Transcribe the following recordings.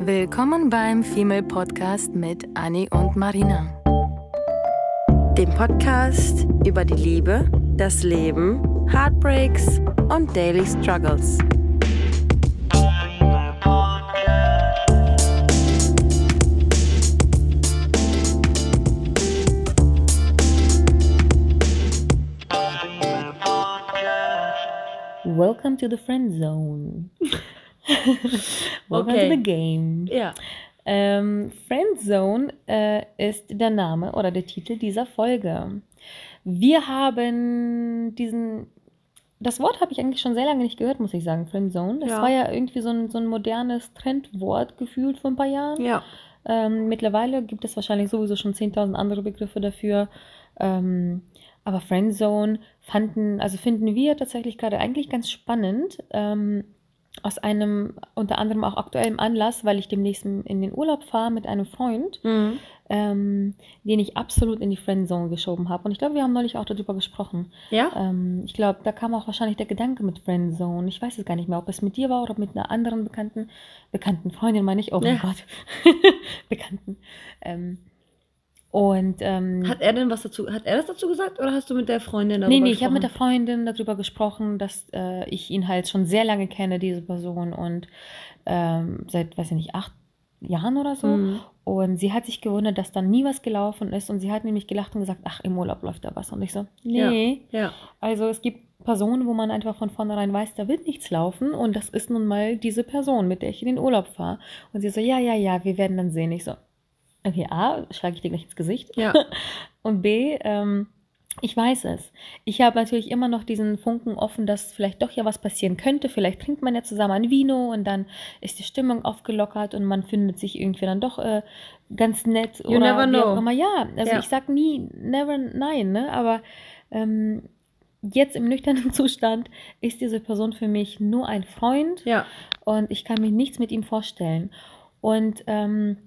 Willkommen beim Female Podcast mit Annie und Marina. Dem Podcast über die Liebe, das Leben, Heartbreaks und Daily Struggles. Welcome to the friend zone. Welcome Okay. to the game. Ja. Ähm, Friendzone äh, ist der Name oder der Titel dieser Folge. Wir haben diesen, das Wort habe ich eigentlich schon sehr lange nicht gehört, muss ich sagen, Friendzone. Das Ja. war ja irgendwie so ein, so ein modernes Trendwort gefühlt vor ein paar Jahren. Ja. Ähm, mittlerweile gibt es wahrscheinlich sowieso schon 10.000 andere Begriffe dafür. Ähm, aber Friendzone fanden, also finden wir tatsächlich gerade eigentlich ganz spannend. Ähm, aus einem unter anderem auch aktuellem Anlass, weil ich demnächst in den Urlaub fahre mit einem Freund, Mhm. ähm, den ich absolut in die Friendzone geschoben habe. Und ich glaube, wir haben neulich auch darüber gesprochen. Ja? Ähm, ich glaube, da kam auch wahrscheinlich der Gedanke mit Friendzone. Ich weiß es gar nicht mehr, ob es mit dir war oder mit einer anderen bekannten, bekannten Freundin, meine ich. Oh mein Ja. Gott. Bekannten. Ähm, und ähm, Hat er denn was dazu, hat er das dazu gesagt oder hast du mit der Freundin darüber nee, nee, ich habe mit der gesprochen? Freundin darüber gesprochen, dass äh, ich ihn halt schon sehr lange kenne, diese Person, und ähm, seit, weiß ich nicht, acht Jahren oder so. Mhm. Und sie hat sich gewundert, dass dann nie was gelaufen ist. Und sie hat nämlich gelacht und gesagt, ach, im Urlaub läuft da was. Und ich so, nee. Ja. Also es gibt Personen, wo man einfach von vornherein weiß, da wird nichts laufen. Und das ist nun mal diese Person, mit der ich in den Urlaub fahre. Und sie so, ja, ja, ja, wir werden dann sehen. Ich so, okay, A, schlage ich dir gleich ins Gesicht. Ja. Und B, ähm, ich weiß es. Ich habe natürlich immer noch diesen Funken offen, dass vielleicht doch ja was passieren könnte. Vielleicht trinkt man ja zusammen ein Vino und dann ist die Stimmung aufgelockert und man findet sich irgendwie dann doch äh, ganz nett You oder never wie auch know. immer. Ja, also Ja. ich sag nie, never nein, ne? Aber ähm, jetzt im nüchternen Zustand ist diese Person für mich nur ein Freund Ja. und ich kann mir nichts mit ihm vorstellen. Und ähm,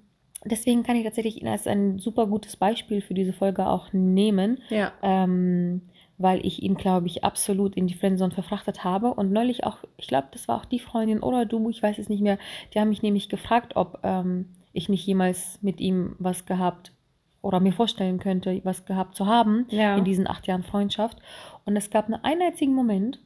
deswegen kann ich tatsächlich ihn als ein super gutes Beispiel für diese Folge auch nehmen, Ja. ähm, weil ich ihn, glaube ich, absolut in die Friendzone verfrachtet habe. Und neulich auch, ich glaube, das war auch die Freundin oder du, ich weiß es nicht mehr, die haben mich nämlich gefragt, ob ähm, ich nicht jemals mit ihm was gehabt oder mir vorstellen könnte, was gehabt zu haben Ja. in diesen acht Jahren Freundschaft. Und es gab nur einen einzigen Moment,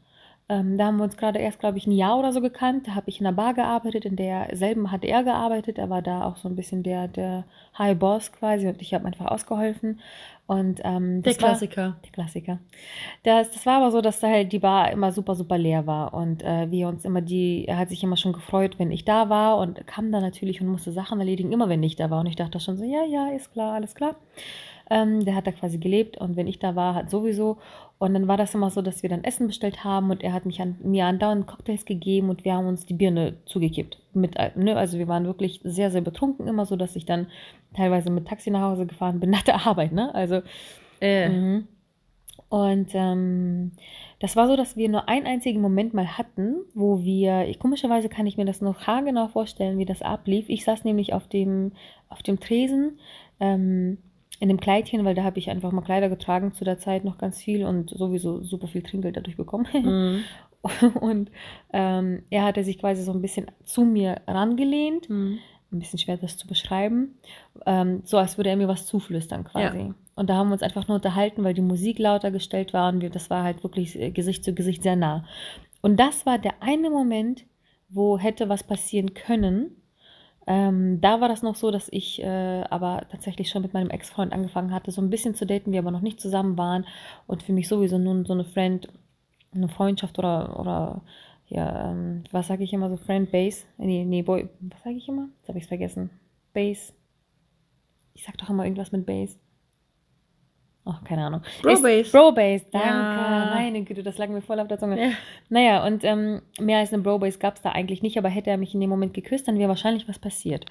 ähm, da haben wir uns gerade erst, glaube ich, ein Jahr oder so gekannt. Da habe ich in einer Bar gearbeitet, in derselben hat er gearbeitet. Er war da auch so ein bisschen der, der High Boss quasi und ich habe einfach ausgeholfen. Und ähm, Der das war- Klassiker. der Klassiker. Das, das war aber so, dass da halt die Bar immer super, super leer war. Und äh, wir uns immer die, er hat sich immer schon gefreut, wenn ich da war und kam dann natürlich und musste Sachen erledigen, immer wenn ich da war. Und ich dachte schon so, ja, ja, ist klar, alles klar. Ähm, der hat da quasi gelebt und wenn ich da war, hat sowieso. Und dann war das immer so, dass wir dann Essen bestellt haben und er hat mich an, mir andauernd Cocktails gegeben und wir haben uns die Birne zugekippt. Mit, ne, also wir waren wirklich sehr, sehr betrunken, immer so, dass ich dann teilweise mit Taxi nach Hause gefahren bin nach der Arbeit. Ne? Also Äh. Mhm. Und ähm, das war so, dass wir nur einen einzigen Moment mal hatten, wo wir, ich, komischerweise kann ich mir das noch haargenau vorstellen, wie das ablief. Ich saß nämlich auf dem, auf dem Tresen ähm, in dem Kleidchen, weil da habe ich einfach mal Kleider getragen zu der Zeit noch ganz viel und sowieso super viel Trinkgeld dadurch bekommen. Mhm. Und ähm, er hatte sich quasi so ein bisschen zu mir rangelehnt Mhm. ein bisschen schwer das zu beschreiben, ähm, so als würde er mir was zuflüstern quasi. Und da haben wir uns einfach nur unterhalten, weil die Musik lauter gestellt war und wir, das war halt wirklich äh, Gesicht zu Gesicht sehr nah. Und das war der eine Moment, wo hätte was passieren können. Ähm, da war das noch so, dass ich äh, aber tatsächlich schon mit meinem Ex-Freund angefangen hatte, so ein bisschen zu daten, wir aber noch nicht zusammen waren und für mich sowieso nun so eine Friend, eine Freundschaft oder, oder ja, ähm, was sage ich immer so, Friend Base? Nee, nee, Boy, was sage ich immer? Jetzt habe ich es vergessen. Base. Ich sag doch immer irgendwas mit Base. Ach, keine Ahnung. Bro-Base. Bro-Base, danke. Ja. Meine Güte, das lag mir voll auf der Zunge. Ja. Naja, und ähm, mehr als eine Bro-Base gab es da eigentlich nicht, aber hätte er mich in dem Moment geküsst, dann wäre wahrscheinlich was passiert.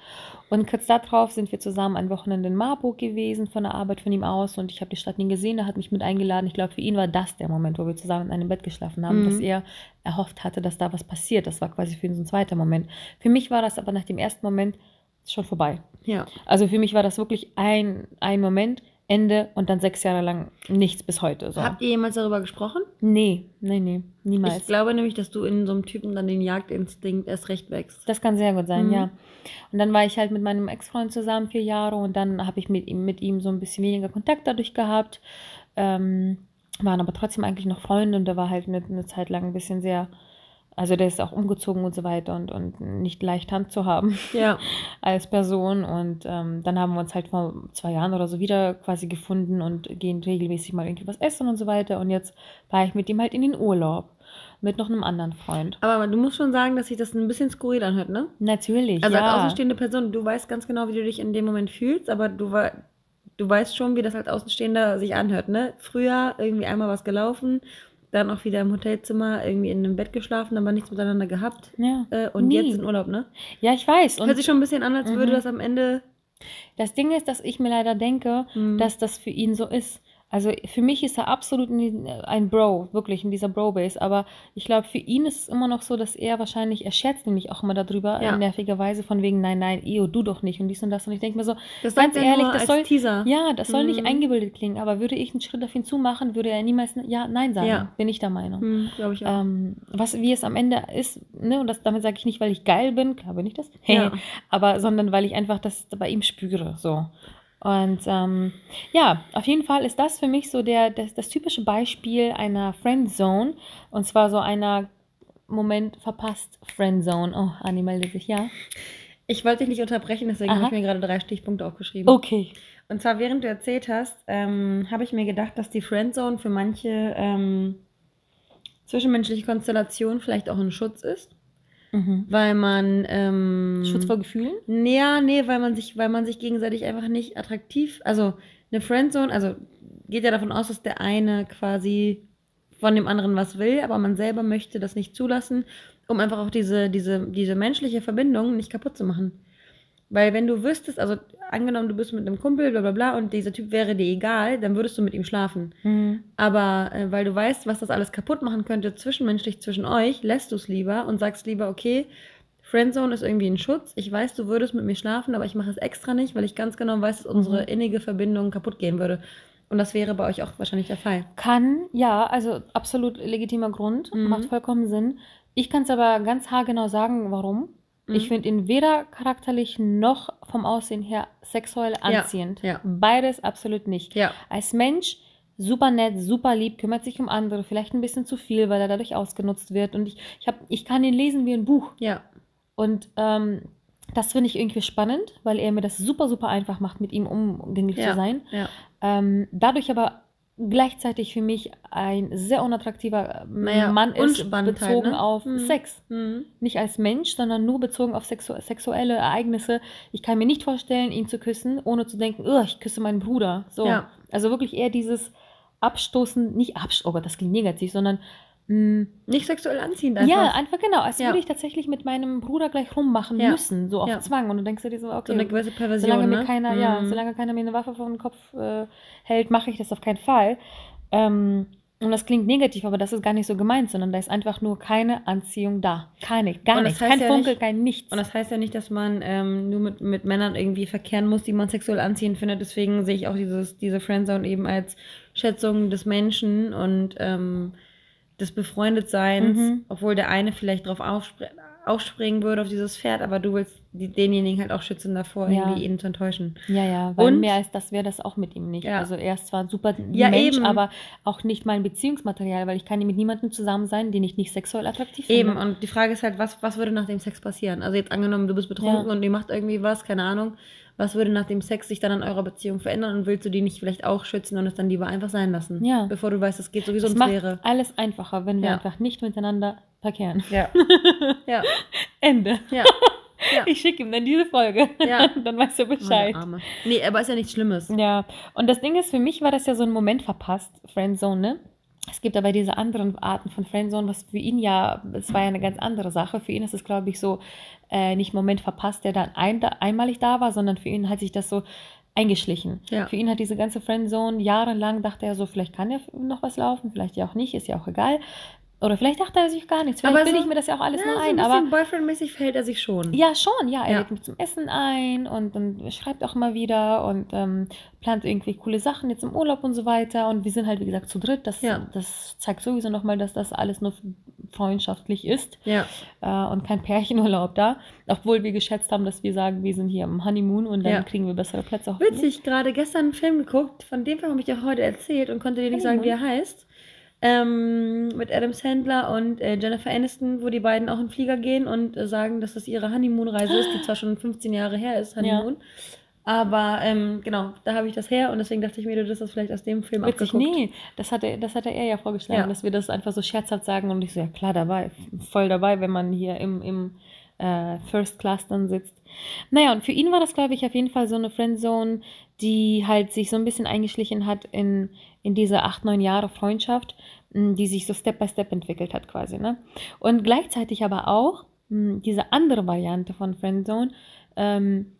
Und kurz darauf sind wir zusammen ein Wochenende in Marburg gewesen, von der Arbeit von ihm aus, und ich habe die Stadt nie gesehen, er hat mich mit eingeladen. Ich glaube, für ihn war das der Moment, wo wir zusammen in einem Bett geschlafen haben, Mhm. dass er erhofft hatte, dass da was passiert. Das war quasi für ihn so ein zweiter Moment. Für mich war das aber nach dem ersten Moment schon vorbei. Ja. Also für mich war das wirklich ein, ein Moment, Ende und dann sechs Jahre lang nichts bis heute. So. Habt ihr jemals darüber gesprochen? Nee, nee, nee, niemals. Ich glaube nämlich, dass du in so einem Typen dann den Jagdinstinkt erst recht wächst. Das kann sehr gut sein, Mhm. ja. Und dann war ich halt mit meinem Ex-Freund zusammen vier Jahre und dann habe ich mit ihm, mit ihm so ein bisschen weniger Kontakt dadurch gehabt. Ähm, waren aber trotzdem eigentlich noch Freunde und der war halt eine, eine Zeit lang ein bisschen sehr, also der ist auch umgezogen und so weiter und, und nicht leicht Hand zu haben Ja. als Person. Und ähm, dann haben wir uns halt vor zwei Jahren oder so wieder quasi gefunden und gehen regelmäßig mal irgendwie was essen und so weiter. Und jetzt war ich mit ihm halt in den Urlaub mit noch einem anderen Freund. Aber du musst schon sagen, dass sich das ein bisschen skurril anhört, ne? Natürlich, Also ja. als außenstehende Person, du weißt ganz genau, wie du dich in dem Moment fühlst, aber du, du weißt schon, wie das als Außenstehender sich anhört, ne? Früher irgendwie einmal was gelaufen, dann auch wieder im Hotelzimmer irgendwie in einem Bett geschlafen, aber nichts miteinander gehabt. ja. Äh, und Nie. jetzt in Urlaub, ne? Ja, ich weiß. Hört Und sich schon ein bisschen an, als würde Mhm. das am Ende. das Ding ist, dass ich mir leider denke, Mhm. dass das für ihn so ist. Also für mich ist er absolut in- ein Bro, wirklich in dieser Bro-Base. Aber ich glaube, für ihn ist es immer noch so, dass er wahrscheinlich, er scherzt nämlich auch immer darüber, Ja. in nerviger Weise, von wegen, nein, nein, Eo, du doch nicht und dies und das. Und ich denke mir so, Das ganz ehrlich, das soll, Teaser. ja, das soll nicht Mhm. eingebildet klingen, aber würde ich einen Schritt auf ihn zumachen, würde er niemals ja, nein sagen. Ja. Bin ich der Meinung. Hm, Glaube ich auch. Ähm, was, wie es am Ende ist, ne, und das, damit sage ich nicht, weil ich geil bin, klar bin ich das, Ja. aber sondern weil ich einfach das bei ihm spüre, so. Und ähm, ja, auf jeden Fall ist das für mich so der, das, das typische Beispiel einer Friendzone, und zwar so einer Moment verpasst Friendzone. Oh, Anni meldet sich, ja. Ich wollte dich nicht unterbrechen, deswegen habe ich mir gerade drei Stichpunkte aufgeschrieben. Okay. Und zwar, während du erzählt hast, ähm, habe ich mir gedacht, dass die Friendzone für manche ähm, zwischenmenschliche Konstellation vielleicht auch ein Schutz ist, Mhm. weil man ähm, Schutz vor Gefühlen? Nee, ja, nee, weil man sich, weil man sich gegenseitig einfach nicht attraktiv, also eine Friendzone, also geht ja davon aus, dass der eine quasi von dem anderen was will, aber man selber möchte das nicht zulassen, um einfach auch diese, diese, diese menschliche Verbindung nicht kaputt zu machen. Weil wenn du wüsstest, also angenommen, du bist mit einem Kumpel, bla bla bla, und dieser Typ wäre dir egal, dann würdest du mit ihm schlafen. Mhm. Aber äh, weil du weißt, was das alles kaputt machen könnte zwischenmenschlich zwischen euch, lässt du es lieber und sagst lieber, okay, Friendzone ist irgendwie ein Schutz. Ich weiß, du würdest mit mir schlafen, aber ich mache es extra nicht, weil ich ganz genau weiß, dass unsere Mhm. innige Verbindung kaputt gehen würde. Und das wäre bei euch auch wahrscheinlich der Fall. Kann, ja, also absolut legitimer Grund, Mhm. macht vollkommen Sinn. Ich kann es aber ganz haargenau sagen, warum. Ich Mhm. finde ihn weder charakterlich noch vom Aussehen her sexuell Ja, anziehend. ja. Beides absolut nicht. Ja. Als Mensch super nett, super lieb, kümmert sich um andere, vielleicht ein bisschen zu viel, weil er dadurch ausgenutzt wird. Und ich, ich, hab, ich kann ihn lesen wie ein Buch. Ja. Und ähm, das finde ich irgendwie spannend, weil er mir das super, super einfach macht, mit ihm umgänglich Ja. zu sein. Ja. Ähm, dadurch aber gleichzeitig für mich ein sehr unattraktiver äh, Naja, Mann ist, Unspannendheit, bezogen ne? auf Mhm. Sex. Mhm. Nicht als Mensch, sondern nur bezogen auf sexu sexuelle Ereignisse. Ich kann mir nicht vorstellen, ihn zu küssen, ohne zu denken, "Ugh, ich küsse meinen Bruder. So. Ja. Also wirklich eher dieses Abstoßen, nicht Abstoßen, oh Gott, das klingt negativ, sondern Nicht sexuell anziehend einfach. ja, einfach genau, als Ja. würde ich tatsächlich mit meinem Bruder gleich rummachen Ja. müssen, so auf Ja. Zwang. Und du denkst dir so, okay, so eine gewisse Perversion. solange mir ne? keiner, ja, Mhm. solange keiner mir eine Waffe vor den Kopf äh, hält, mache ich das auf keinen Fall. Ähm, und das klingt negativ, aber das ist gar nicht so gemeint, sondern da ist einfach nur keine Anziehung da. Keine, gar nicht. Kein ja Funkel, nicht- kein nichts. Und das heißt ja nicht, dass man ähm, nur mit, mit Männern irgendwie verkehren muss, die man sexuell anziehend findet. Deswegen sehe ich auch dieses, diese Friendzone eben als Schätzung des Menschen und ähm, des Befreundetseins, Mhm. obwohl der eine vielleicht drauf aufspr aufspringen würde auf dieses Pferd, aber du willst die, denjenigen halt auch schützen davor, Ja. irgendwie ihn zu enttäuschen. ja, ja, weil Und- mehr als das wäre das auch mit ihm nicht. Ja. Also er ist zwar ein super Ja, Mensch, eben. aber auch nicht mein Beziehungsmaterial, weil ich kann mit niemandem zusammen sein, den ich nicht sexuell attraktiv finde. Eben, und die Frage ist halt, was, was würde nach dem Sex passieren? Also jetzt angenommen, du bist betrunken und ihr macht irgendwie was, keine Ahnung. Was würde nach dem Sex sich dann an eurer Beziehung verändern und willst du die nicht vielleicht auch schützen und es dann lieber einfach sein lassen? Ja. Bevor du weißt, es geht sowieso Es ums macht Leere. alles einfacher, wenn wir Ja. einfach nicht miteinander verkehren. Ja. ja. Ende. Ja. Ja. Ich schicke ihm dann diese Folge. Ja. dann weiß er Oh, der Bescheid. Nee, aber ist ja nichts Schlimmes. Ja, und das Ding ist, für mich war das ja so ein Moment verpasst, Friendzone, ne? Es gibt aber diese anderen Arten von Friendzone, was für ihn ja, es war ja eine ganz andere Sache. Für ihn ist es, glaube ich, so äh, nicht Moment verpasst, der dann ein, da, einmalig da war, sondern für ihn hat sich das so eingeschlichen. Ja. Für ihn hat diese ganze Friendzone jahrelang, dachte er so, vielleicht kann ja noch was laufen, vielleicht ja auch nicht, ist ja auch egal. Oder vielleicht dachte er sich gar nichts. Vielleicht Aber bilde so- ich mir das ja auch alles Ja, nur so ein. ein aber boyfriendmäßig verhält er sich schon. ja, schon, ja. Er Ja. lädt mich zum Essen ein und, und schreibt auch mal wieder und ähm, plant irgendwie coole Sachen jetzt im Urlaub und so weiter. Und wir sind halt, wie gesagt, zu dritt. Das, Ja. das zeigt sowieso nochmal, dass das alles nur freundschaftlich ist Ja. äh, und kein Pärchenurlaub da. Obwohl wir geschätzt haben, dass wir sagen, wir sind hier im Honeymoon und dann Ja. kriegen wir bessere Plätze. Witzig, gerade gestern einen Film geguckt, von dem Film habe ich dir heute erzählt und konnte dir nicht sagen, wie er heißt. Ähm, mit Adam Sandler und äh, Jennifer Aniston, wo die beiden auch in den Flieger gehen und äh, sagen, dass das ihre Honeymoon-Reise ist, die zwar schon 15 Jahre her ist, Honeymoon. Aber ähm, genau, da habe ich das her und deswegen dachte ich mir, du hast das vielleicht aus dem Film Witzig, abgeguckt. nee, das hatte, das hatte er ja vorgeschlagen, Ja. dass wir das einfach so scherzhaft sagen und ich so, ja klar dabei, voll dabei, wenn man hier im, im äh, First Class dann sitzt. Naja, und für ihn war das, glaube ich, auf jeden Fall so eine Friendzone, die halt sich so ein bisschen eingeschlichen hat in, in diese acht, neun Jahre Freundschaft, die sich so Step by Step entwickelt hat quasi, ne? Und gleichzeitig aber auch mh, diese andere Variante von Friendzone, ähm,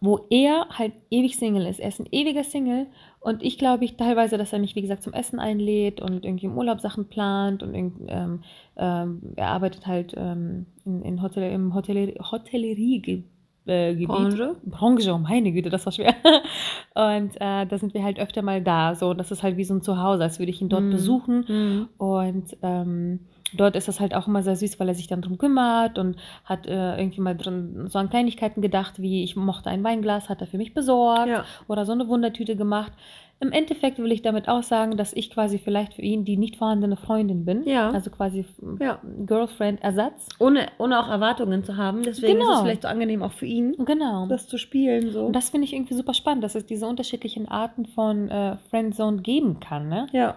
wo er halt ewig Single ist. Er ist ein ewiger Single und ich glaube ich teilweise, dass er mich, wie gesagt, zum Essen einlädt und irgendwie im Urlaub Sachen plant und ähm, ähm, er arbeitet halt ähm, in, in Hotel, im Hotellerie, Hotellerie äh, Gebiet. Branche? Branche, oh meine Güte, das war schwer. Und äh, da sind wir halt öfter mal da. So, das ist halt wie so ein Zuhause, als würde ich ihn dort Mhm. besuchen. Mhm. Und ähm, dort ist das halt auch immer sehr süß, weil er sich dann drum kümmert und hat äh, irgendwie mal drin so an Kleinigkeiten gedacht, wie ich mochte ein Weinglas, hat er für mich besorgt Ja. oder so eine Wundertüte gemacht. Im Endeffekt will ich damit aussagen, dass ich quasi vielleicht für ihn die nicht vorhandene Freundin bin. Ja. Also quasi Ja. Girlfriend-Ersatz. Ohne, ohne auch Erwartungen zu haben. Deswegen ist Genau. es vielleicht so angenehm auch für ihn, Genau. das zu spielen. So. Und das finde ich irgendwie super spannend, dass es diese unterschiedlichen Arten von äh, Friendzone geben kann. Ne? ja.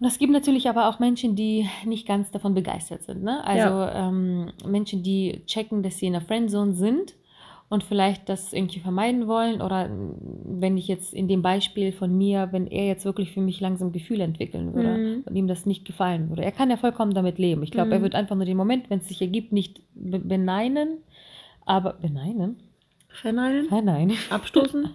Und es gibt natürlich aber auch Menschen, die nicht ganz davon begeistert sind. Ne? Also ähm, Menschen, die checken, dass sie in der Friendzone sind und vielleicht das irgendwie vermeiden wollen. Oder wenn ich jetzt in dem Beispiel von mir, wenn er jetzt wirklich für mich langsam Gefühle entwickeln würde Mhm. und ihm das nicht gefallen würde. Er kann ja vollkommen damit leben. Ich glaube, Mhm. er wird einfach nur den Moment, wenn es sich ergibt, nicht be beneinen. Aber beneinen? Verneinen? Verneinen. Abstoßen?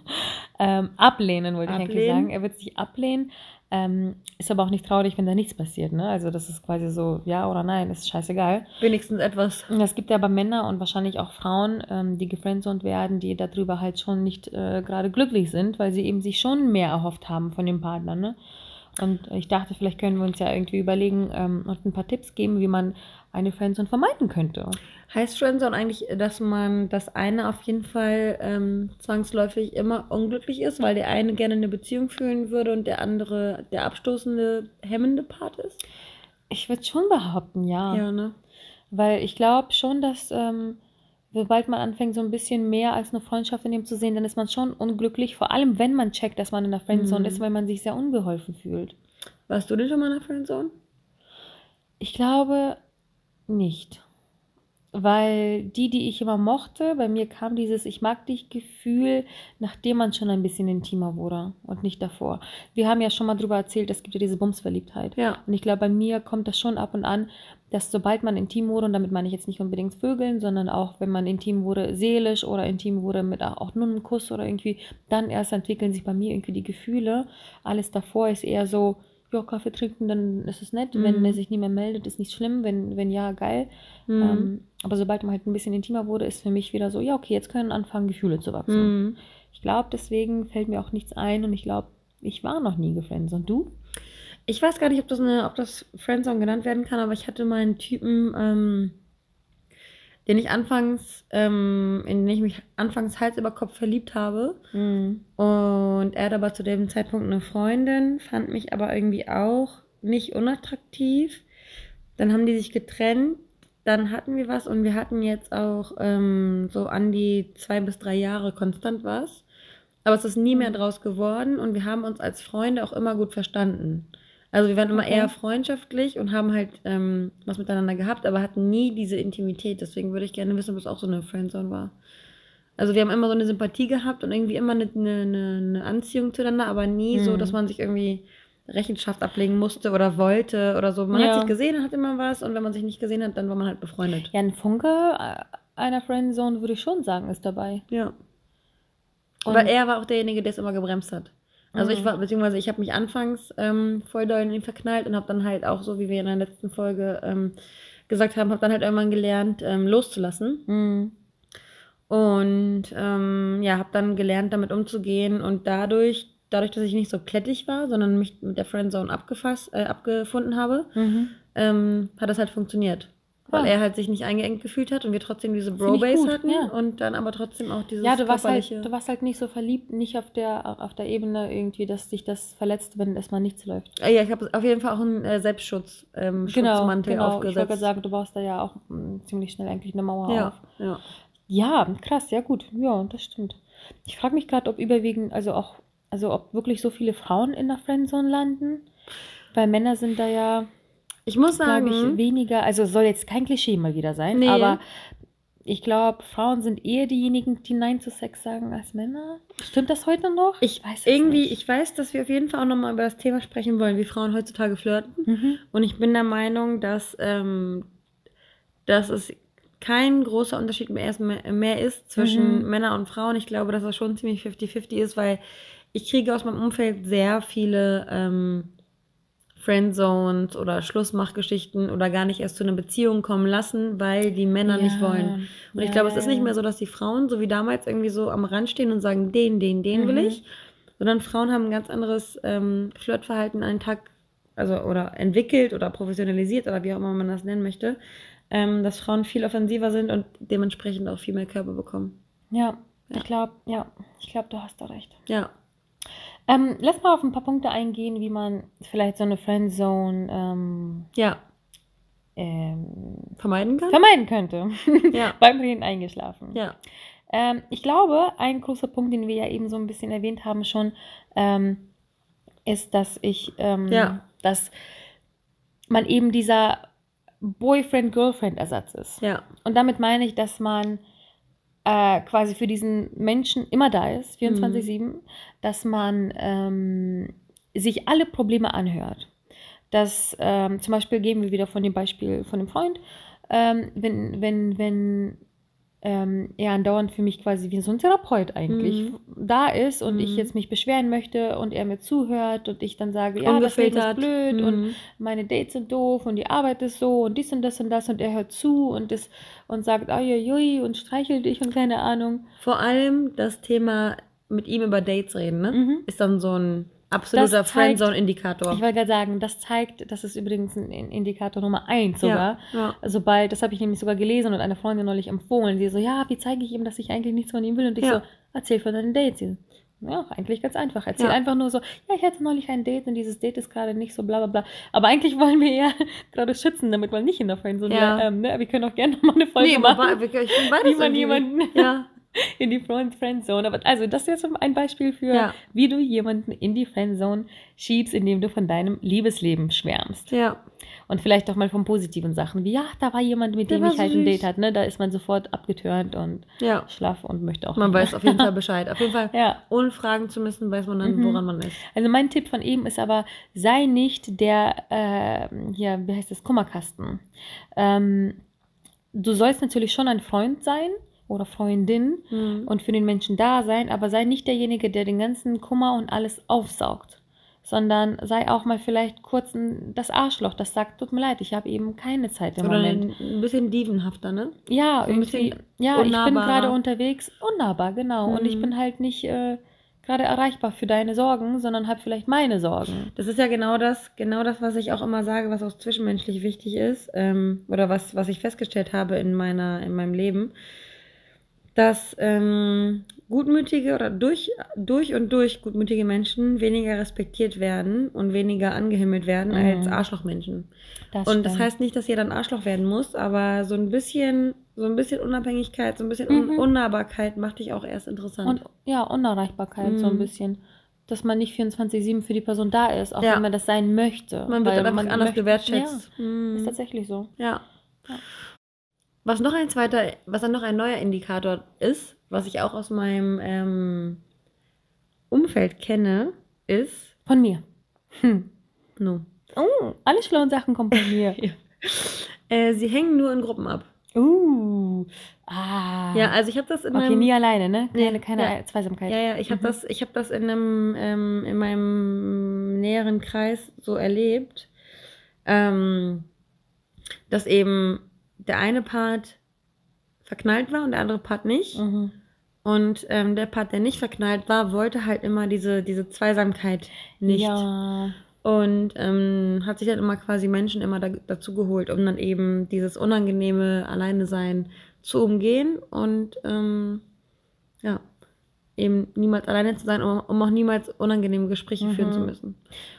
Ähm, ablehnen, wollte ich eigentlich Ablehnen. sagen. Er wird sich ablehnen. Ähm, ist aber auch nicht traurig, wenn da nichts passiert. Ne? Also das ist quasi so, ja oder nein, ist scheißegal. Wenigstens etwas. Es gibt ja aber Männer und wahrscheinlich auch Frauen, ähm, die gefriendzoned werden, die darüber halt schon nicht äh, gerade glücklich sind, weil sie eben sich schon mehr erhofft haben von dem Partner. Ne? Und ich dachte, vielleicht können wir uns ja irgendwie überlegen ähm, und ein paar Tipps geben, wie man eine Friendzone vermeiden könnte. Heißt Friendzone eigentlich, dass man das eine auf jeden Fall ähm, zwangsläufig immer unglücklich ist, weil der eine gerne eine Beziehung führen würde und der andere der abstoßende, hemmende Part ist? Ich würde schon behaupten, ja. Ja, ne? Weil ich glaube schon, dass ähm, sobald man anfängt, so ein bisschen mehr als eine Freundschaft in dem zu sehen, dann ist man schon unglücklich. Vor allem, wenn man checkt, dass man in der Friendzone Mhm. ist, weil man sich sehr unbeholfen fühlt. Warst du denn schon mal in einer Friendzone? Ich glaube nicht. Weil die, die ich immer mochte, bei mir kam dieses Ich mag dich Gefühl, nachdem man schon ein bisschen intimer wurde und nicht davor. Wir haben ja schon mal drüber erzählt, es gibt ja diese Bumsverliebtheit. Ja. Und ich glaube, bei mir kommt das schon ab und an, dass sobald man intim wurde, und damit meine ich jetzt nicht unbedingt Vögeln, sondern auch, wenn man intim wurde, seelisch oder intim wurde mit auch, auch nur einem Kuss oder irgendwie, dann erst entwickeln sich bei mir irgendwie die Gefühle. Alles davor ist eher so, ja, Kaffee trinken, dann ist es nett. Wenn Mhm. er sich nicht mehr meldet, ist nicht schlimm. Wenn, wenn ja, geil. Mhm. Ähm, aber sobald man halt ein bisschen intimer wurde, ist für mich wieder so, ja, okay, jetzt können anfangen, Gefühle zu wachsen. Mhm. Ich glaube, deswegen fällt mir auch nichts ein und ich glaube, ich war noch nie gefriendet. Und du? Ich weiß gar nicht, ob das, eine, ob das Friendzone genannt werden kann, aber ich hatte mal einen Typen, ähm, den ich anfangs, ähm, in den ich mich anfangs Hals über Kopf verliebt habe. Mhm. Und er hat aber zu dem Zeitpunkt eine Freundin, fand mich aber irgendwie auch nicht unattraktiv. Dann haben die sich getrennt, dann hatten wir was und wir hatten jetzt auch ähm, so an die zwei bis drei Jahre konstant was. Aber es ist nie mehr draus geworden und wir haben uns als Freunde auch immer gut verstanden. Also wir waren immer Okay. eher freundschaftlich und haben halt ähm, was miteinander gehabt, aber hatten nie diese Intimität. Deswegen würde ich gerne wissen, ob das auch so eine Friendzone war. Also wir haben immer so eine Sympathie gehabt und irgendwie immer eine, eine, eine- Anziehung zueinander, aber nie so, Mhm. dass man sich irgendwie Rechenschaft ablegen musste oder wollte oder so. Man Ja. hat sich gesehen und hat immer was und wenn man sich nicht gesehen hat, dann war man halt befreundet. Ja, ein Funke äh, einer Friendzone würde ich schon sagen, ist dabei. Ja. Und- Aber er war auch derjenige, der es immer gebremst hat. Also ich Mhm. war, beziehungsweise ich habe mich anfangs ähm, voll doll in ihn verknallt und habe dann halt auch so, wie wir in der letzten Folge ähm, gesagt haben, habe dann halt irgendwann gelernt, ähm, loszulassen. Mhm. Und ähm, ja, habe dann gelernt, damit umzugehen und dadurch, dadurch, dass ich nicht so klettig war, sondern mich mit der Friendzone abgefasst, äh, abgefunden habe, Mhm. ähm, hat das halt funktioniert. Weil Ah. er halt sich nicht eingeengt gefühlt hat und wir trotzdem diese Bro-Base hatten ja. und dann aber trotzdem auch dieses Ja, du warst, halt, du warst halt nicht so verliebt, nicht auf der, auf der Ebene irgendwie, dass dich das verletzt, wenn erstmal nichts läuft. Äh, ja, ich habe auf jeden Fall auch einen äh, Selbstschutz, ähm, Genau, Schutzmantel genau. Ich wollte aufgesetzt. sagen, du baust da ja auch mm, ziemlich schnell eigentlich eine Mauer ja, auf. ja. Ja, krass, ja gut, ja, das stimmt. Ich frage mich gerade, ob überwiegend, also auch, also ob wirklich so viele Frauen in der Friendzone landen, weil Männer sind da ja, Ich muss sagen, ich, weniger, also soll jetzt kein Klischee mal wieder sein, Nee. aber ich glaube, Frauen sind eher diejenigen, die Nein zu Sex sagen als Männer. Stimmt das heute noch? ich weiß es irgendwie, nicht. ich weiß, dass wir auf jeden Fall auch nochmal über das Thema sprechen wollen, wie Frauen heutzutage flirten. Mhm. Und ich bin der Meinung, dass, ähm, dass es kein großer Unterschied mehr, ist- mehr ist zwischen Mhm. Männern und Frauen. Ich glaube, dass das schon ziemlich 50-50 ist, weil ich kriege aus meinem Umfeld sehr viele ähm, Friendzones oder Schlussmachgeschichten oder gar nicht erst zu einer Beziehung kommen lassen, weil die Männer nicht Ja. wollen. Und ich Ja, glaube, es ist nicht mehr so, dass die Frauen so wie damals irgendwie so am Rand stehen und sagen, den, den, den will Mhm. ich, sondern Frauen haben ein ganz anderes ähm, Flirtverhalten an den Tag, also oder entwickelt oder professionalisiert oder wie auch immer man das nennen möchte, ähm, dass Frauen viel offensiver sind und dementsprechend auch viel mehr Körper bekommen. Ja, Ja. ich glaube, ja, ich glaube, du hast da recht. Ja, Ähm, lass mal auf ein paar Punkte eingehen, wie man vielleicht so eine Friendzone ähm, ja, ähm, vermeiden kann. vermeiden könnte. Ja. Beim Reden eingeschlafen. Ja, Ähm, ich glaube, ein großer Punkt, den wir ja eben so ein bisschen erwähnt haben schon, ähm, ist, dass ich, ähm, Ja. dass man eben dieser Boyfriend-Girlfriend-Ersatz ist. ja, Und damit meine ich, dass man äh, quasi für diesen Menschen immer da ist, 24-7, dass man ähm, sich alle Probleme anhört. Dass ähm, zum Beispiel gehen wir wieder von dem Beispiel von dem Freund, ähm, wenn, wenn, wenn ähm, er andauernd für mich quasi wie so ein Therapeut eigentlich Mhm. da ist und ich Mhm. jetzt mich beschweren möchte und er mir zuhört und ich dann sage, ja, das Leben ist blöd und Mhm. meine Dates sind doof und die Arbeit ist so und dies und das und das und er hört zu und das und sagt uiuiui und streichelt dich und keine Ahnung. Vor allem das Thema mit ihm über Dates reden, ne? Mhm. Ist dann so ein absoluter Friendzone-Indikator. Ich wollte gerade sagen, das zeigt, das ist übrigens ein In- Indikator Nummer eins sogar. Ja, ja. Sobald, das habe ich nämlich sogar gelesen und eine Freundin neulich empfohlen. Sie so, ja, wie zeige ich ihm, dass ich eigentlich nichts von ihm will? Und ich Ja. so, erzähl von deinen Dates. Sie Ja, eigentlich ganz einfach. Erzähl Ja. einfach nur so, ja, ich hatte neulich ein Date und dieses Date ist gerade nicht so bla bla bla. Aber eigentlich wollen wir ja gerade schützen, damit man nicht in der Friendzone Ja. ähm, ne? Wir können auch gerne nochmal eine Folge Nee, machen. wir- ich bin beides wie man jemanden Ja, in die Friend- Friendzone. Aber also, das ist jetzt ein Beispiel für, Ja. wie du jemanden in die Friendzone schiebst, indem du von deinem Liebesleben schwärmst. ja. Und vielleicht auch mal von positiven Sachen, wie, ja, da war jemand, mit Der dem ich halt ein. Date hatte, ne? Da ist man sofort abgeturnt und Ja, schlaff und möchte auch. man weiß auf jeden Fall Bescheid. Auf jeden Fall, Ja, ohne fragen zu müssen, weiß man dann, Mhm. woran man ist. also mein Tipp von eben ist aber, sei nicht der, äh, hier, wie heißt das, Kummerkasten. Ähm, du sollst natürlich schon ein Freund sein oder Freundin, Mhm. und für den Menschen da sein, aber sei nicht derjenige, der den ganzen Kummer und alles aufsaugt, sondern sei auch mal vielleicht kurz ein, das Arschloch, das sagt, tut mir leid, ich habe eben keine Zeit im Oder Moment. ein, bisschen dievenhafter, ne? Ja, so ein irgendwie, bisschen ja, ich bin gerade unterwegs, unnahbar, genau, und ich Mhm. bin halt nicht äh, gerade erreichbar für deine Sorgen, sondern habe vielleicht meine Sorgen. Das ist ja genau das, genau das, was ich auch immer sage, was auch zwischenmenschlich wichtig ist, ähm, oder was, was ich festgestellt habe in meiner, in meinem Leben, dass ähm, gutmütige oder durch, durch und durch gutmütige Menschen weniger respektiert werden und weniger angehimmelt werden Mhm. als Arschlochmenschen. Das Und das stimmt. heißt nicht, dass jeder ein Arschloch werden muss, aber so ein bisschen, so ein bisschen Unabhängigkeit, so ein bisschen Un Mhm. Unnahbarkeit macht dich auch erst interessant. Und ja, Unerreichbarkeit so ein Mhm. bisschen. Dass man nicht 24-7 für die Person da ist, auch Ja. wenn man das sein möchte. man wird dann einfach anders möchte- gewertschätzt. Ja, Mhm. ist tatsächlich so. Ja. Ja. Was noch ein zweiter, was dann noch ein neuer Indikator ist, was ich auch aus meinem ähm, Umfeld kenne, ist. Von mir. Hm. No. Oh, alle schlauen Sachen kommen von mir. Äh, sie hängen nur in Gruppen ab. uh, Ah. Ja, also ich habe das in okay, meinem nie alleine, ne? Keine, keine ja. Zweisamkeit. Ja, ja, ich habe Mhm. das, ich habe das in einem, ähm, in meinem näheren Kreis so erlebt, ähm, dass eben der eine Part verknallt war und der andere Part nicht. Mhm. Und ähm, der Part, der nicht verknallt war, wollte halt immer diese, diese Zweisamkeit nicht. Ja. Und ähm, hat sich dann immer quasi Menschen immer da, dazu geholt, um dann eben dieses unangenehme Alleine-Sein zu umgehen und ähm, ja, eben niemals alleine zu sein, um, um auch niemals unangenehme Gespräche Mhm. führen zu müssen.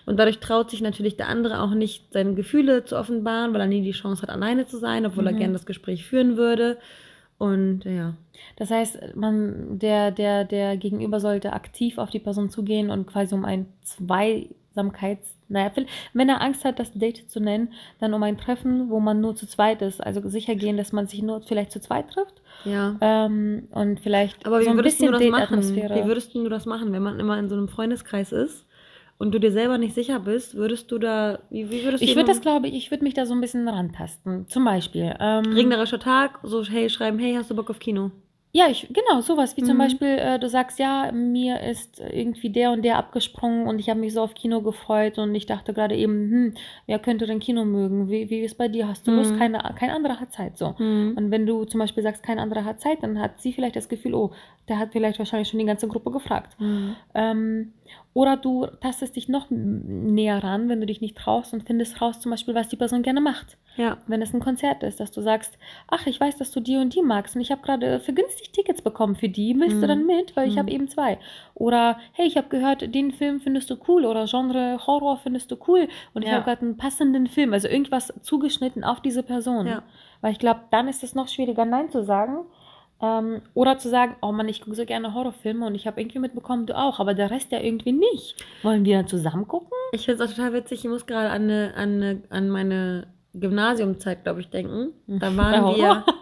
Und dadurch traut sich natürlich der andere auch nicht, seine Gefühle zu offenbaren, weil er nie die Chance hat, alleine zu sein, obwohl er Mhm. gerne das Gespräch führen würde. Und ja. Das heißt, man, der, der, der Gegenüber sollte aktiv auf die Person zugehen und quasi um ein Zweisamkeits, naja, wenn er Angst hat, das Date zu nennen, dann um ein Treffen, wo man nur zu zweit ist. Also sicher gehen, dass man sich nur vielleicht zu zweit trifft Ja. ähm, und vielleicht Aber wie so ein würdest bisschen du das machen? Wie würdest du das machen, wenn man immer in so einem Freundeskreis ist und du dir selber nicht sicher bist? Würdest du da, wie, wie würdest du Ich würde das, glaube ich, ich würde mich da so ein bisschen rantasten. Zum Beispiel. Ähm, regnerischer Tag, so hey, schreiben, hey, hast du Bock auf Kino? Ja, ich, genau, sowas wie zum Mhm. Beispiel, äh, du sagst, ja, mir ist irgendwie der und der abgesprungen und ich habe mich so auf Kino gefreut und ich dachte gerade eben, hm, wer könnte denn Kino mögen? Wie, wie ist bei dir? Hast du Lust? Mhm. Keine, kein anderer hat Zeit, so. Mhm. Und wenn du zum Beispiel sagst, kein anderer hat Zeit, dann hat sie vielleicht das Gefühl, oh, der hat vielleicht wahrscheinlich schon die ganze Gruppe gefragt. Mhm. Ähm, oder du tastest dich noch näher ran, wenn du dich nicht traust und findest raus zum Beispiel, was die Person gerne macht. Ja. Wenn es ein Konzert ist, dass du sagst, ach, ich weiß, dass du die und die magst und ich habe gerade für günstig Tickets bekommen für die, willst du Mhm. dann mit, weil ich Mhm. habe eben zwei. Oder hey, ich habe gehört, den Film findest du cool oder Genre Horror findest du cool und ich Ja. habe gerade einen passenden Film, also irgendwas zugeschnitten auf diese Person. Ja. Weil ich glaube, dann ist es noch schwieriger, Nein zu sagen. Ähm, oder zu sagen, oh Mann, ich gucke so gerne Horrorfilme und ich habe irgendwie mitbekommen, du auch, aber der Rest ja irgendwie nicht. Wollen wir dann zusammen gucken? Ich finde es auch total witzig, ich muss gerade an, eine, an, eine, an meine Gymnasiumzeit, glaube ich, denken. Da waren Horror. wir.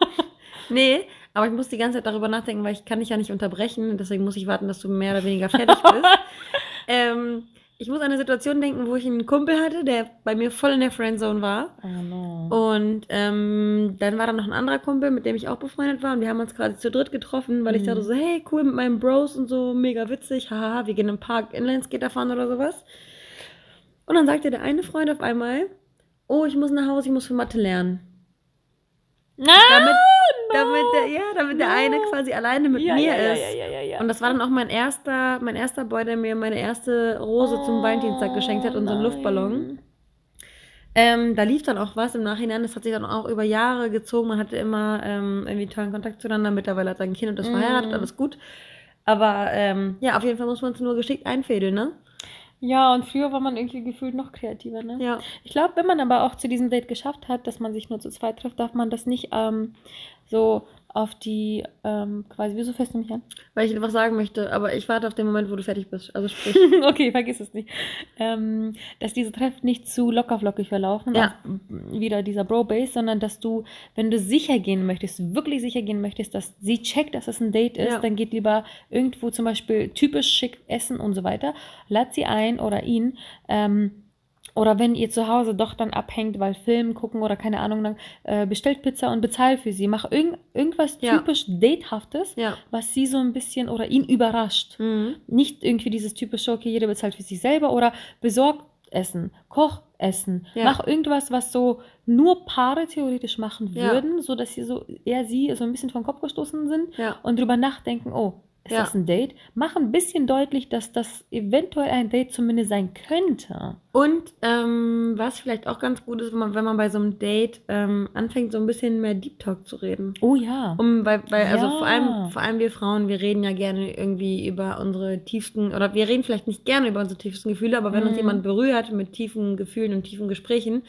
Nee, aber ich muss die ganze Zeit darüber nachdenken, weil ich kann dich ja nicht unterbrechen. Deswegen muss ich warten, dass du mehr oder weniger fertig bist. ähm, ich muss an eine Situation denken, wo ich einen Kumpel hatte, der bei mir voll in der Friendzone war. Oh no. Und ähm, dann war da noch ein anderer Kumpel, mit dem ich auch befreundet war. Und wir haben uns quasi zu dritt getroffen, weil ich Mhm. dachte so, hey, cool mit meinen Bros und so, mega witzig, haha, wir gehen im Park Inlineskater fahren oder sowas. Und dann sagte der eine Freund auf einmal, oh, ich muss nach Hause, ich muss für Mathe lernen. Ah, Damit, damit der, ja, damit der eine quasi alleine mit ja, mir ja, ist. Ja, ja, ja, ja. Und das war dann auch mein erster, mein erster Boy, der mir meine erste Rose zum Valentinstag geschenkt hat und so einen Oh, Luftballon. nein. Ähm, da lief dann auch was im Nachhinein. Das hat sich dann auch über Jahre gezogen. Man hatte immer ähm, irgendwie tollen Kontakt zueinander. Mittlerweile hat er ein Kind und ist Mhm. verheiratet, alles gut. Aber ähm, ja, auf jeden Fall muss man es nur geschickt einfädeln, ne? Ja, und früher war man irgendwie gefühlt noch kreativer, ne? Ja. Ich glaube, wenn man aber auch zu diesem Date geschafft hat, dass man sich nur zu zweit trifft, darf man das nicht ähm, so auf die, ähm, quasi, wieso fährst du mich an? Weil ich einfach sagen möchte, aber ich warte auf den Moment, wo du fertig bist. Also sprich. okay, vergiss es nicht. Ähm, dass diese Treffen nicht zu lockerflockig verlaufen, Ja. wieder dieser Bro-Base, sondern dass du, wenn du sicher gehen möchtest, wirklich sicher gehen möchtest, dass sie checkt, dass es ein Date ist, Ja. dann geht lieber irgendwo zum Beispiel typisch schick essen und so weiter, lad sie ein oder ihn, ähm, oder wenn ihr zu Hause doch dann abhängt, weil Film gucken oder keine Ahnung, dann äh, bestellt Pizza und bezahlt für sie. Mach irgend, irgendwas Ja. typisch Datehaftes, ja. was sie so ein bisschen oder ihn überrascht. Mhm. Nicht irgendwie dieses typische, okay, jeder bezahlt für sich selber oder besorgt Essen, koch Essen, Ja. mach irgendwas, was so nur Paare theoretisch machen Ja. würden, so dass sie so eher sie so ein bisschen vom Kopf gestoßen sind Ja. und drüber nachdenken, oh, ist Ja. das ein Date? Mach ein bisschen deutlich, dass das eventuell ein Date zumindest sein könnte. Und ähm, was vielleicht auch ganz gut ist, wenn man, wenn man bei so einem Date ähm, anfängt, so ein bisschen mehr Deep Talk zu reden. Oh ja. Um, weil, weil also Ja. vor allem, vor allem wir Frauen, wir reden ja gerne irgendwie über unsere tiefsten, oder wir reden vielleicht nicht gerne über unsere tiefsten Gefühle, aber wenn uns Mhm. jemand berührt mit tiefen Gefühlen und tiefen Gesprächen,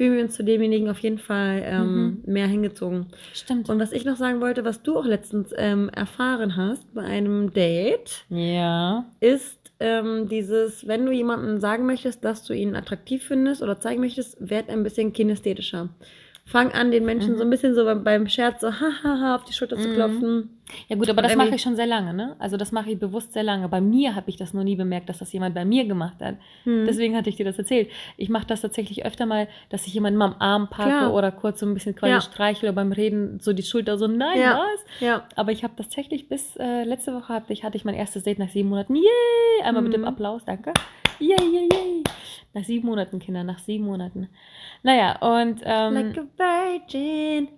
fühlen wir uns zu demjenigen auf jeden Fall ähm, mehr hingezogen. Stimmt. Und was ich noch sagen wollte, was du auch letztens ähm, erfahren hast bei einem Date, ja. ist ähm, dieses, wenn du jemandem sagen möchtest, dass du ihn attraktiv findest oder zeigen möchtest, werd ein bisschen kinästhetischer. Fang an, den Menschen Mhm. so ein bisschen so beim, beim Scherz so hahaha auf die Schulter zu Mhm. klopfen. Ja gut, aber das mache ich schon sehr lange, ne? Also das mache ich bewusst sehr lange. Bei mir habe ich das noch nie bemerkt, dass das jemand bei mir gemacht hat. Hm. Deswegen hatte ich dir das erzählt. Ich mache das tatsächlich öfter mal, dass ich jemanden mal am Arm packe Klar. oder kurz so ein bisschen quasi Ja. streichle beim Reden, so die Schulter so, nein, Ja. was? Ja. Aber ich habe tatsächlich bis äh, letzte Woche hatte ich, hatte ich mein erstes Date nach sieben Monaten. Yay! Einmal mit dem Mhm. Applaus, danke. Yay, yay, yay. Nach sieben Monaten, Kinder, nach sieben Monaten. Naja, und ähm, Like a virgin.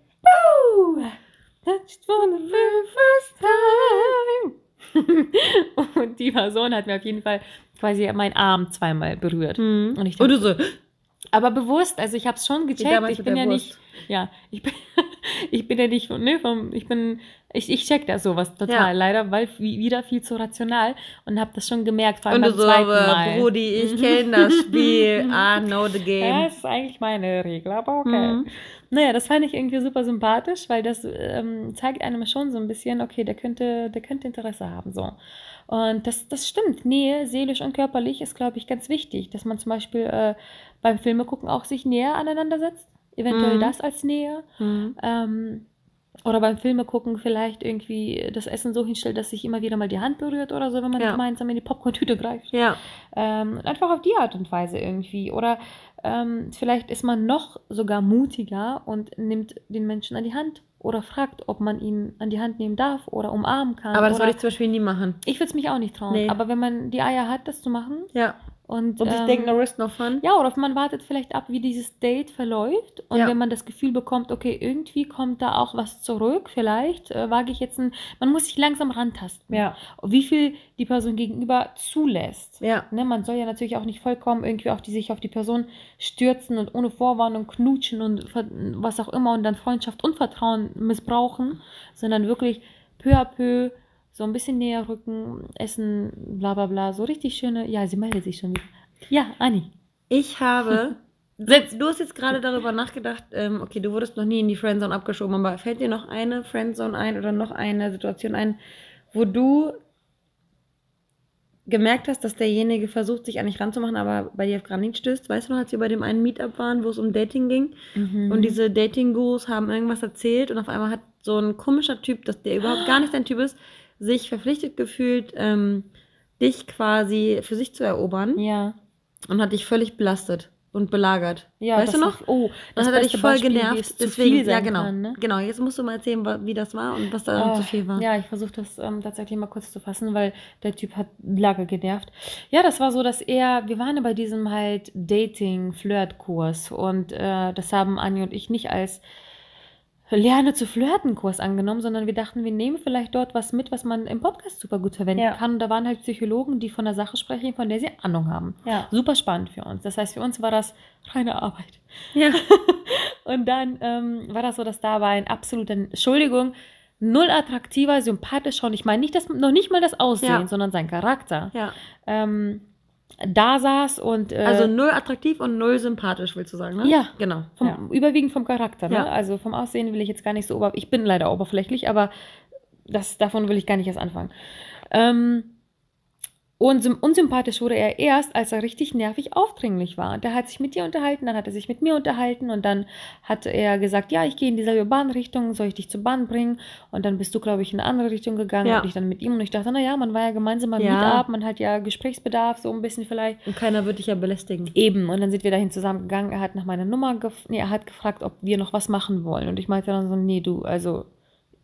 Touched for the very first time. und die Person hat mir auf jeden Fall quasi meinen Arm zweimal berührt. Hm. Und ich Und dachte, du so, aber bewusst, also ich habe es schon gecheckt. Ich bin ja Wurst. nicht, ja, ich bin, ich bin ja nicht, ne, vom, ich bin, ich, ich check da sowas total, Ja. leider, weil wie- wieder viel zu rational und habe das schon gemerkt, vor allem Und du beim so, zweiten aber, Mal. Brudi, ich kenne das Spiel. I know the Ja, game. das ist eigentlich meine Regel, aber okay. Mhm. Naja, das fand ich irgendwie super sympathisch, weil das ähm, zeigt einem schon so ein bisschen, okay, der könnte, der könnte Interesse haben, so. Und das, das stimmt. Nähe, seelisch und körperlich, ist, glaube ich, ganz wichtig, dass man zum Beispiel äh, beim Filme gucken auch sich näher aneinander setzt. Eventuell Mhm. das als Nähe. Hm. Ähm, oder beim Filme gucken vielleicht irgendwie das Essen so hinstellt, dass sich immer wieder mal die Hand berührt oder so, wenn man Ja. gemeinsam in die Popcorn-Tüte greift. Ja. Ähm, einfach auf die Art und Weise irgendwie. Oder ähm, vielleicht ist man noch sogar mutiger und nimmt den Menschen an die Hand oder fragt, ob man ihn an die Hand nehmen darf oder umarmen kann. Aber das würde ich zum Beispiel nie machen. ich würde es mich auch nicht trauen. Nee. Aber wenn man die Eier hat, das zu machen Ja. Und, Und ich ähm, denke, no risk, no fun. ja, oder man wartet vielleicht ab, wie dieses Date verläuft. Und Ja. wenn man das Gefühl bekommt, okay, irgendwie kommt da auch was zurück, vielleicht äh, wage ich jetzt ein. Man muss sich langsam rantasten. Ja. Wie viel die Person gegenüber zulässt. Ja. Ne, man soll ja natürlich auch nicht vollkommen irgendwie auf die, sich auf die Person stürzen und ohne Vorwarnung knutschen und was auch immer und dann Freundschaft und Vertrauen missbrauchen, sondern wirklich peu à peu so ein bisschen näher rücken, essen, bla bla bla, so richtig schöne. Ja, sie meldet sich schon wieder. Ja, Anni. Ich habe. Selbst, du hast jetzt gerade darüber nachgedacht, ähm, okay, du wurdest noch nie in die Friendzone abgeschoben, aber fällt dir noch eine Friendzone ein oder noch eine Situation ein, wo du gemerkt hast, dass derjenige versucht, sich an dich ranzumachen, aber bei dir auf Granit stößt? Weißt du noch, als wir bei dem einen Meetup waren, wo es um Dating ging Mhm. und diese Dating-Gurus haben irgendwas erzählt und auf einmal hat so ein komischer Typ, dass der überhaupt gar nicht dein Typ ist, sich verpflichtet gefühlt, ähm, dich quasi für sich zu erobern Ja. und hat dich völlig belastet und belagert. Ja, weißt du das noch? oh, Dann hat er dich voll Beispiel, genervt. Deswegen, ja genau. kann, ne? Genau, jetzt musst du mal erzählen, wie das war und was da Ah, zu viel war. Ja, ich versuche das ähm, tatsächlich mal kurz zu fassen, weil der Typ hat lange genervt. Ja, das war so, dass er, wir waren ja bei diesem halt Dating-Flirt-Kurs und äh, das haben Anni und ich nicht als Lerne zu flirten-Kurs angenommen, sondern wir dachten, wir nehmen vielleicht dort was mit, was man im Podcast super gut verwenden Ja. kann. Und da waren halt Psychologen, die von der Sache sprechen, von der sie Ahnung haben. Ja. Super spannend für uns. Das heißt, für uns war das reine Arbeit. Ja. Und dann ähm, war das so, dass da war ein absoluter, Entschuldigung, null attraktiver, sympathischer und ich meine nicht das, noch nicht mal das Aussehen, Ja. sondern sein Charakter. ja. Ähm, da saß und äh, Also null attraktiv und null sympathisch, willst du sagen, ne? Ja. Genau. vom, ja. überwiegend vom Charakter. Ne? Ja. Also vom Aussehen will ich jetzt gar nicht so ober ich bin leider oberflächlich, aber das, davon will ich gar nicht erst anfangen. Ähm, und sym- unsympathisch wurde er erst, als er richtig nervig aufdringlich war. Der hat sich mit dir unterhalten, dann hat er sich mit mir unterhalten und dann hat er gesagt, ja, ich gehe in dieselbe Bahnrichtung, soll ich dich zur Bahn bringen? Und dann bist du, glaube ich, in eine andere Richtung gegangen Ja. und ich dann mit ihm und ich dachte, naja, man war ja gemeinsam beim Ja. Meetup, man hat ja Gesprächsbedarf, so ein bisschen vielleicht. Und keiner wird dich ja belästigen. Eben, und dann sind wir dahin zusammengegangen. Er hat nach meiner Nummer, gef nee, er hat gefragt, ob wir noch was machen wollen. Und ich meinte dann so, nee, du, also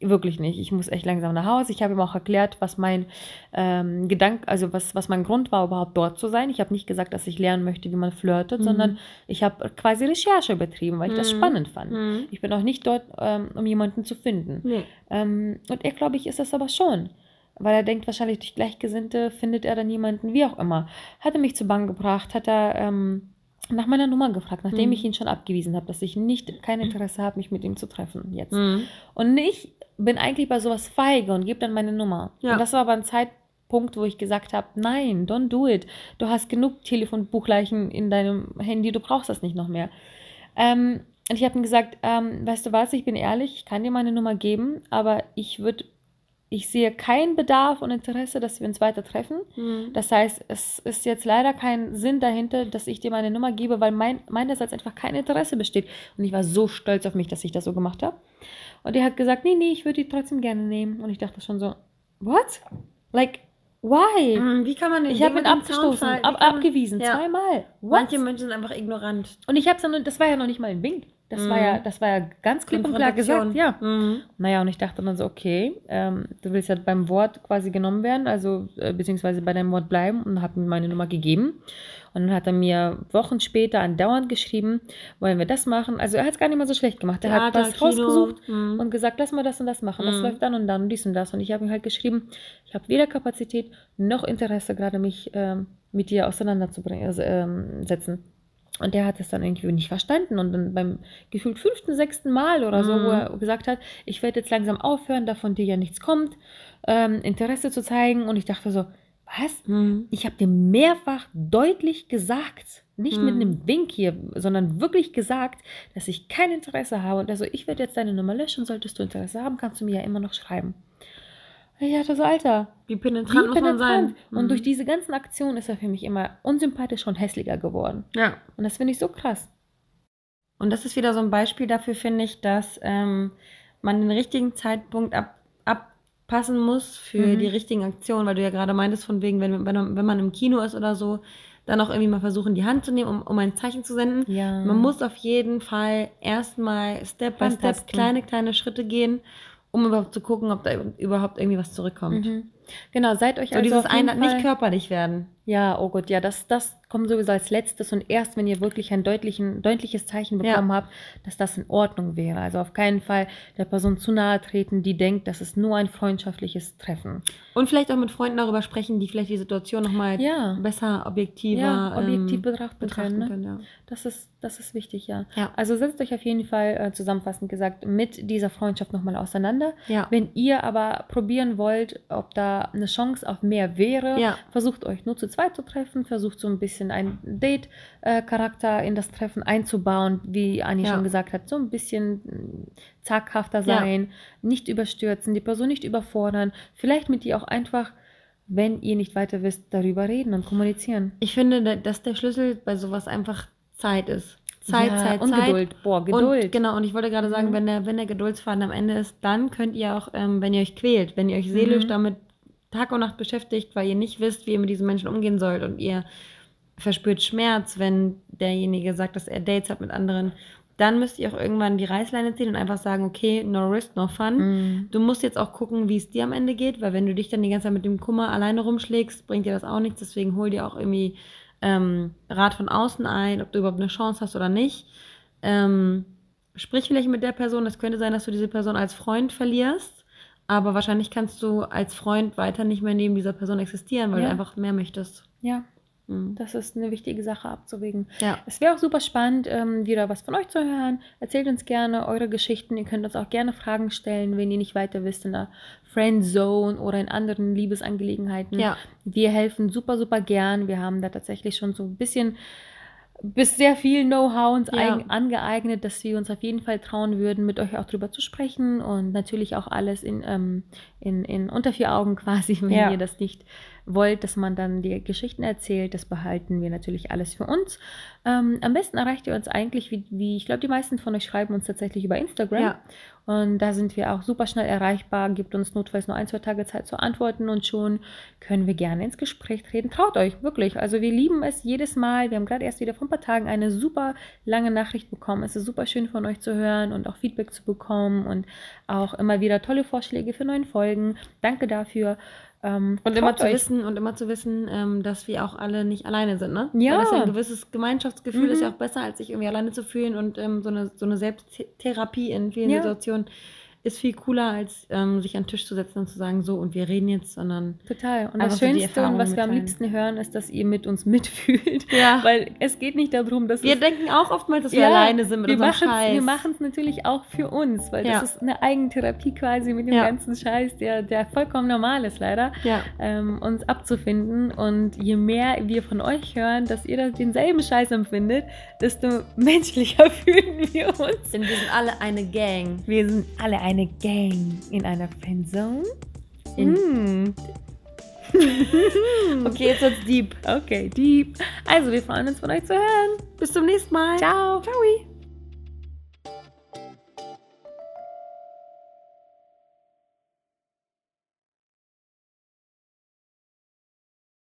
wirklich nicht. Ich muss echt langsam nach Hause. Ich habe ihm auch erklärt, was mein ähm, Gedanke, also was, was mein Grund war, überhaupt dort zu sein. Ich habe nicht gesagt, dass ich lernen möchte, wie man flirtet, Mhm. sondern ich habe quasi Recherche betrieben, weil ich das Mhm. spannend fand. Mhm. Ich bin auch nicht dort, ähm, um jemanden zu finden. Nee. Ähm, und er, glaube ich, ist das aber schon. Weil er denkt, wahrscheinlich durch Gleichgesinnte findet er dann jemanden, wie auch immer. Hat er mich zu Bank gebracht, hat er ähm, nach meiner Nummer gefragt, nachdem Mhm. ich ihn schon abgewiesen habe, dass ich nicht kein Interesse habe, mich mit ihm zu treffen jetzt. Mhm. Und ich bin eigentlich bei sowas feige und gebe dann meine Nummer. Ja. Und das war aber ein Zeitpunkt, wo ich gesagt habe, nein, don't do it. Du hast genug Telefonbuchleichen in deinem Handy, du brauchst das nicht noch mehr. Ähm, und ich habe ihm gesagt, ähm, weißt du was, ich bin ehrlich, ich kann dir meine Nummer geben, aber ich würde, ich sehe keinen Bedarf und Interesse, dass wir uns weiter treffen. Mhm. Das heißt, es ist jetzt leider kein Sinn dahinter, dass ich dir meine Nummer gebe, weil mein, meinerseits einfach kein Interesse besteht. Und ich war so stolz auf mich, dass ich das so gemacht habe. Und er hat gesagt, nee, nee, ich würde die trotzdem gerne nehmen. Und ich dachte schon so, what? Like, why? Mhm, Wie kann man Ich habe ihn abgestoßen, ab, abgewiesen, Ja. zweimal. What? Manche Menschen sind einfach ignorant. Und ich habe dann, das war ja noch nicht mal ein Wink. Das war Mhm. ja, das war ja ganz klipp und klar gesagt, ja. Mhm. Naja, und ich dachte dann so, okay, ähm, du willst ja beim Wort quasi genommen werden, also äh, beziehungsweise bei deinem Wort bleiben und hat mir meine Nummer gegeben. Und dann hat er mir Wochen später andauernd geschrieben, wollen wir das machen? Also er hat es gar nicht mal so schlecht gemacht. Er hat Theater, was rausgesucht Mhm. und gesagt, lass mal das und das machen. Das Mhm. läuft dann und dann und dies und das. Und ich habe ihm halt geschrieben, ich habe weder Kapazität noch Interesse, gerade mich ähm, mit dir auseinanderzubringen, also, ähm, setzen. Und der hat es dann irgendwie nicht verstanden. Und dann beim gefühlt fünften, sechsten Mal oder so, Mhm. wo er gesagt hat, ich werde jetzt langsam aufhören, da von dir ja nichts kommt, ähm, Interesse zu zeigen. Und ich dachte so, was? Mhm. Ich habe dir mehrfach deutlich gesagt, nicht mit Hm. einem Wink hier, sondern wirklich gesagt, dass ich kein Interesse habe. Und also, ich werde jetzt deine Nummer löschen. Solltest du Interesse haben, kannst du mir ja immer noch schreiben. Ich dachte so, Alter, Wie wie penetrant muss man sein. Und Mhm. durch diese ganzen Aktionen ist er für mich immer unsympathischer und hässlicher geworden. Ja. Und das finde ich so krass. Und das ist wieder so ein Beispiel dafür, finde ich, dass ähm, man den richtigen Zeitpunkt ab, abpassen muss für Mhm. die richtigen Aktionen, weil du ja gerade meintest, von wegen, wenn, wenn, man- wenn man im Kino ist oder so, dann auch irgendwie mal versuchen, die Hand zu nehmen, um, um ein Zeichen zu senden. Ja. Man muss auf jeden Fall erstmal Step by Step kleine, kleine Schritte gehen, um überhaupt zu gucken, ob da überhaupt irgendwie was zurückkommt. Mhm. Genau, seid euch So also dieses auf jeden ein, Fall- nicht körperlich werden. Ja, oh Gott, ja, das, das kommt sowieso als letztes und erst, wenn ihr wirklich ein deutlichen, deutliches Zeichen Ja. bekommen habt, dass das in Ordnung wäre. Also auf keinen Fall der Person zu nahe treten, die denkt, das ist nur ein freundschaftliches Treffen. Und vielleicht auch mit Freunden darüber sprechen, die vielleicht die Situation nochmal Ja. besser, objektiver Ja, objektiv ähm, betrachten, betrachten können. Ne? können. Ja. Das ist, das ist wichtig, ja. Ja. Also setzt euch auf jeden Fall äh, zusammenfassend gesagt mit dieser Freundschaft nochmal auseinander. Ja. Wenn ihr aber probieren wollt, ob da eine Chance auf mehr wäre, Ja. versucht euch nur zu zweit zu treffen, versucht so ein bisschen einen Date-Charakter in das Treffen einzubauen, wie Anni Ja. schon gesagt hat, so ein bisschen mm, zaghafter Ja. sein, nicht überstürzen, die Person nicht überfordern, vielleicht mit ihr auch einfach, wenn ihr nicht weiter wisst, darüber reden und kommunizieren. Ich finde, da- dass der Schlüssel bei sowas einfach Zeit ist. Zeit, ja, Zeit, und Zeit. Geduld. Boah, Geduld. Und, genau, und ich wollte gerade sagen, Mhm. wenn, der, wenn der Geduldsfaden am Ende ist, dann könnt ihr auch, ähm, wenn ihr euch quält, wenn ihr euch seelisch Mhm. damit Tag und Nacht beschäftigt, weil ihr nicht wisst, wie ihr mit diesen Menschen umgehen sollt und ihr verspürt Schmerz, wenn derjenige sagt, dass er Dates hat mit anderen, dann müsst ihr auch irgendwann die Reißleine ziehen und einfach sagen, okay, no risk, no fun. Mhm. Du musst jetzt auch gucken, wie es dir am Ende geht, weil wenn du dich dann die ganze Zeit mit dem Kummer alleine rumschlägst, bringt dir das auch nichts. Deswegen hol dir auch irgendwie ähm, Rat von außen ein, ob du überhaupt eine Chance hast oder nicht. Ähm, sprich vielleicht mit der Person. Es könnte sein, dass du diese Person als Freund verlierst, aber wahrscheinlich kannst du als Freund weiter nicht mehr neben dieser Person existieren, weil Ja. du einfach mehr möchtest. Ja, Mhm. das ist eine wichtige Sache abzuwägen. Ja. Es wäre auch super spannend, ähm, wieder was von euch zu hören. Erzählt uns gerne eure Geschichten. Ihr könnt uns auch gerne Fragen stellen, wenn ihr nicht weiter wisst in der Friendzone oder in anderen Liebesangelegenheiten. Ja. Wir helfen super, super gern. Wir haben da tatsächlich schon so ein bisschen bis sehr viel Know-how uns Ja. angeeignet, dass wir uns auf jeden Fall trauen würden, mit euch auch drüber zu sprechen und natürlich auch alles in, ähm, in, in unter vier Augen quasi, wenn Ja. ihr das nicht wollt, dass man dann die Geschichten erzählt. Das behalten wir natürlich alles für uns. Ähm, am besten erreicht ihr uns eigentlich, wie, wie ich glaube, die meisten von euch schreiben uns tatsächlich über Instagram. Ja. Und da sind wir auch super schnell erreichbar. Gibt uns notfalls nur ein, zwei Tage Zeit zu antworten und schon können wir gerne ins Gespräch treten. Traut euch, wirklich. Also wir lieben es jedes Mal. Wir haben gerade erst wieder vor ein paar Tagen eine super lange Nachricht bekommen. Es ist super schön von euch zu hören und auch Feedback zu bekommen und auch immer wieder tolle Vorschläge für neue Folgen. Danke dafür. Ähm, Und immer zu euch. wissen und immer zu wissen, ähm, dass wir auch alle nicht alleine sind, ne? Ja. Weil das ja ein gewisses Gemeinschaftsgefühl Mhm. ist ja auch besser, als sich irgendwie alleine zu fühlen und ähm, so eine so eine Selbsttherapie in vielen Ja. Situationen ist viel cooler, als ähm, sich an den Tisch zu setzen und zu sagen, so und wir reden jetzt, sondern Total. Und das Schönste und was wir am mitteilen. liebsten hören, ist, dass ihr mit uns mitfühlt. Ja. Weil es geht nicht darum, dass wir denken auch oftmals, dass wir Ja, alleine sind mit wir unserem Scheiß. Wir machen es natürlich auch für uns, weil Ja. das ist eine Eigentherapie quasi mit dem Ja. ganzen Scheiß, der, der vollkommen normal ist leider, ja. ähm, uns abzufinden. Und je mehr wir von euch hören, dass ihr das denselben Scheiß empfindet, desto menschlicher fühlen wir uns. Denn wir sind alle eine Gang. Wir sind alle eine Gang in einer Friendzone. In- Mm. Okay, jetzt wird's deep. Okay, deep. Also, wir freuen uns von euch zu hören. Bis zum nächsten Mal. Ciao. Ciao.